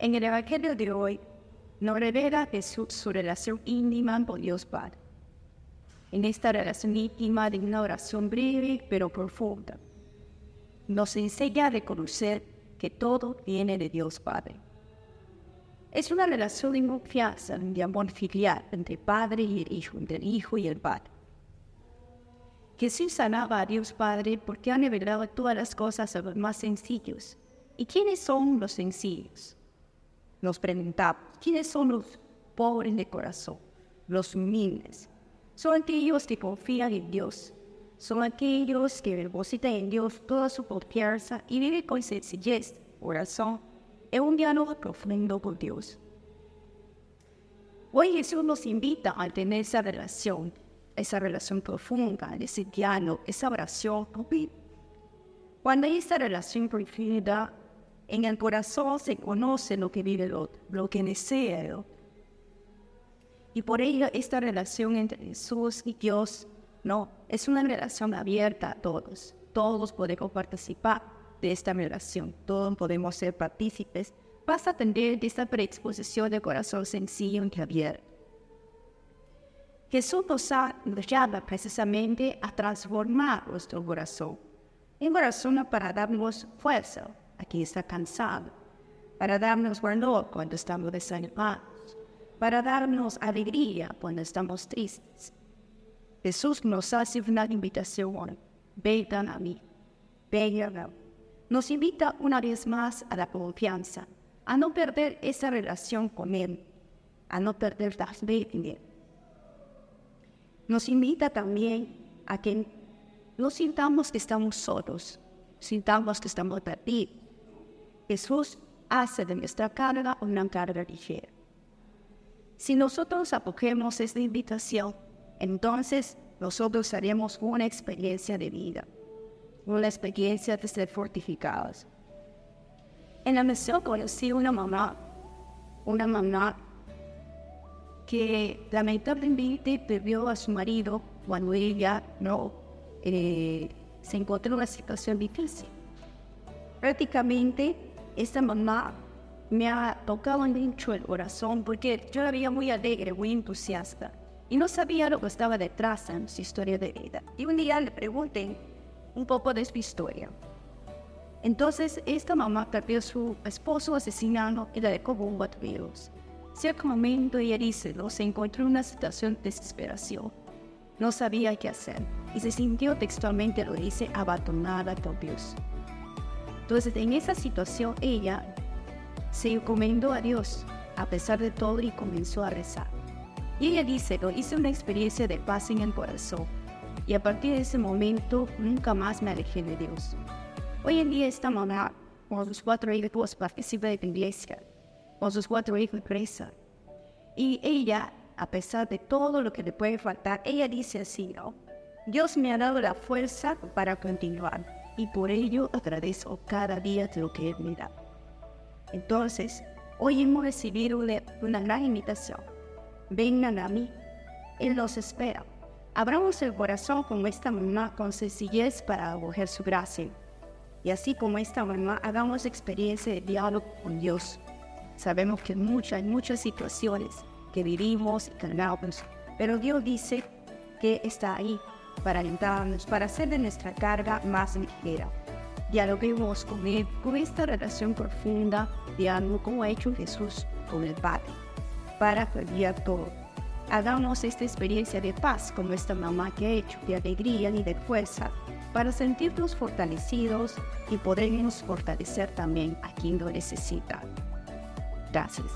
En el Evangelio de hoy nos revela Jesús su relación íntima con Dios Padre. En esta relación íntima de una oración breve pero profunda, nos enseña a reconocer que todo viene de Dios Padre. Es una relación de confianza, de amor filial entre Padre y Hijo, entre Hijo y el Padre. Jesús alaba a Dios Padre porque ha revelado todas las cosas a los más sencillos. ¿Y quiénes son los sencillos? Nos preguntamos, ¿quiénes son los pobres de corazón? Los humildes. Son aquellos que confían en Dios. Son aquellos que depositan en Dios toda su confianza y viven con sencillez, corazón, en un diálogo profundo con Dios. Hoy Jesús nos invita a tener esa relación esa relación profunda, ese diálogo, esa oración. Cuando hay esa relación profunda, en el corazón se conoce lo que vive el otro, lo que desea el otro. Y por ello esta relación entre Jesús y Dios, no, es una relación abierta a todos. Todos podemos participar de esta relación, todos podemos ser partícipes. Basta tener esta predisposición de corazón sencillo y abierto. Jesús nos, llama precisamente a transformar nuestro corazón. Un corazón para darnos fuerza, aquí está cansado, para darnos valor cuando estamos desanimados, para darnos alegría cuando estamos tristes. Jesús nos hace una invitación, vengan a mí, vengan. Nos invita una vez más a la confianza, a no perder esa relación con Él, a no perder la fe en Él nos invita también a que no sintamos que estamos solos, sintamos que estamos perdidos. Jesús hace de nuestra carga una carga ligera. Si nosotros acogemos esta invitación, entonces nosotros haremos una experiencia de vida, una experiencia de ser fortificados. En la misión conocí una mamá, una mamá que lamentablemente perdió a su marido cuando ella no eh, se encontró en una situación difícil. Prácticamente esta mamá me ha tocado mucho el corazón porque yo la veía muy alegre, muy entusiasta y no sabía lo que estaba detrás de su historia de vida. Y un día le pregunté un poco de su historia. Entonces esta mamá perdió a su esposo asesinado y la dejó de virus. Cierto momento ella dice, ¿no? se encontró en una situación de desesperación. No sabía qué hacer y se sintió textualmente, lo dice, abandonada por Dios. Entonces, en esa situación, ella se encomendó a Dios a pesar de todo y comenzó a rezar. Y ella dice, lo hice una experiencia de paz en el corazón y a partir de ese momento nunca más me alejé de Dios. Hoy en día esta mamá, con sus cuatro hijos, participa de la iglesia con sus cuatro hijos presa. Y ella, a pesar de todo lo que le puede faltar, ella dice así, ¿no? Dios me ha dado la fuerza para continuar y por ello agradezco cada día de lo que Él me da. Entonces, hoy hemos recibido una, gran invitación. Vengan a mí, Él nos espera. Abramos el corazón como esta mamá con sencillez para acoger su gracia. Y así como esta mamá, hagamos experiencia de diálogo con Dios Sabemos que muchas, muchas situaciones que vivimos y cargamos, pero Dios dice que está ahí para ayudarnos, para hacer de nuestra carga más ligera. Dialoguemos con Él, con esta relación profunda, diálogo como ha hecho Jesús con el Padre, para cambiar todo. Hagamos esta experiencia de paz como esta mamá que ha hecho, de alegría y de fuerza, para sentirnos fortalecidos y podernos fortalecer también a quien lo necesita. Gracias.